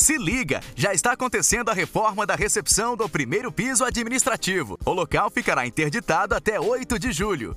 Se liga, já está acontecendo a reforma da recepção do primeiro piso administrativo. O local ficará interditado até 8 de julho.